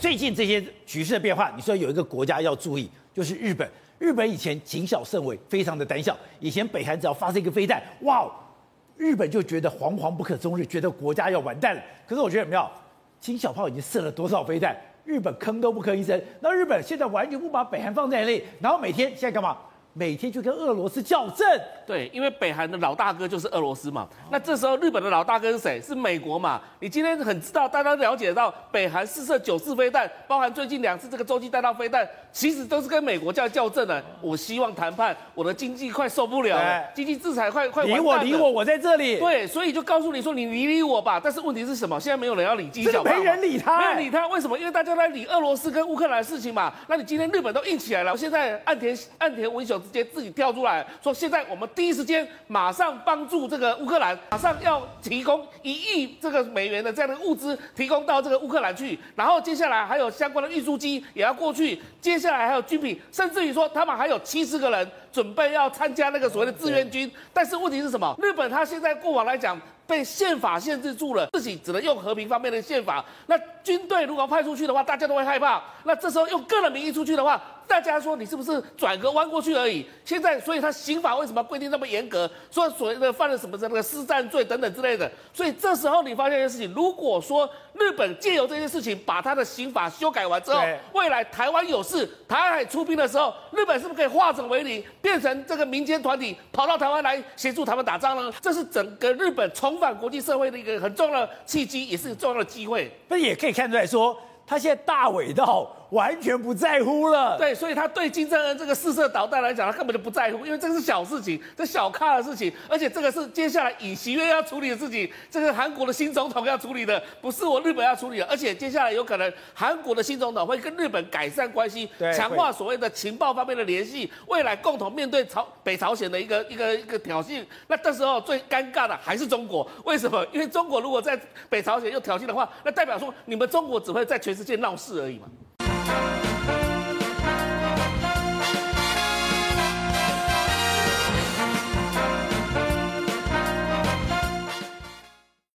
最近这些局势的变化，你说有一个国家要注意，就是日本。日本以前谨小慎微，非常的胆小。以前北韩只要发射一个飞弹，哇哦，日本就觉得惶惶不可终日，觉得国家要完蛋了。可是我觉得有没有，金小炮已经射了多少飞弹，日本吭都不吭一声。那日本现在完全不把北韩放在眼里，然后每天现在干嘛？每天就跟俄罗斯较正，对，因为北韩的老大哥就是俄罗斯嘛。那这时候日本的老大哥是谁？是美国嘛？你今天很知道，大家了解到北韩试射九次飞弹，包含最近两次这个洲际弹道飞弹，其实都是跟美国叫较正的。我希望谈判，我的经济快受不了了，经济制裁快快完蛋了。理我理我，我在这里。对，所以就告诉你说，你理理我吧。但是问题是什么？现在没有人要理金小炮，没人理他，没人理他。为什么？因为大家都在理俄罗斯跟乌克兰的事情嘛。那你今天日本都硬起来了，现在岸田岸田文雄直接自己跳出。来说，现在我们第一时间马上帮助这个乌克兰，马上要提供一亿这个美元的这样的物资，提供到这个乌克兰去。然后接下来还有相关的运输机也要过去，接下来还有军品，甚至于说他们还有七十个人准备要参加那个所谓的志愿军。但是问题是什么？日本他现在过往来讲被宪法限制住了，自己只能用和平方面的宪法。那军队如果派出去的话，大家都会害怕。那这时候用个人名义出去的话，大家说你是不是转个弯过去而已？现在，所以他刑法为什么规定那么严格？说所谓的犯了什么的那个私占罪等等之类的。所以这时候你发现一件事情，如果说日本借由这件事情把他的刑法修改完之后，未来台湾有事，台海出兵的时候，日本是不是可以化整为零，变成这个民间团体跑到台湾来协助他们打仗呢？这是整个日本重返国际社会的一个很重要的契机，也是很重要的机会。那也可以看出来说，他现在大尾到。完全不在乎了，对，所以他对金正恩这个试射导弹来讲，他根本就不在乎，因为这是小事情，这小咖的事情，而且这个是接下来尹锡悦要处理的事情，这个韩国的新总统要处理的，不是我日本要处理的，而且接下来有可能韩国的新总统会跟日本改善关系，强化所谓的情报方面的联系，未来共同面对朝北朝鲜的一个一个一个挑衅，那这时候最尴尬的还是中国，为什么？因为中国如果在北朝鲜又挑衅的话，那代表说你们中国只会在全世界闹事而已嘛。Thank you.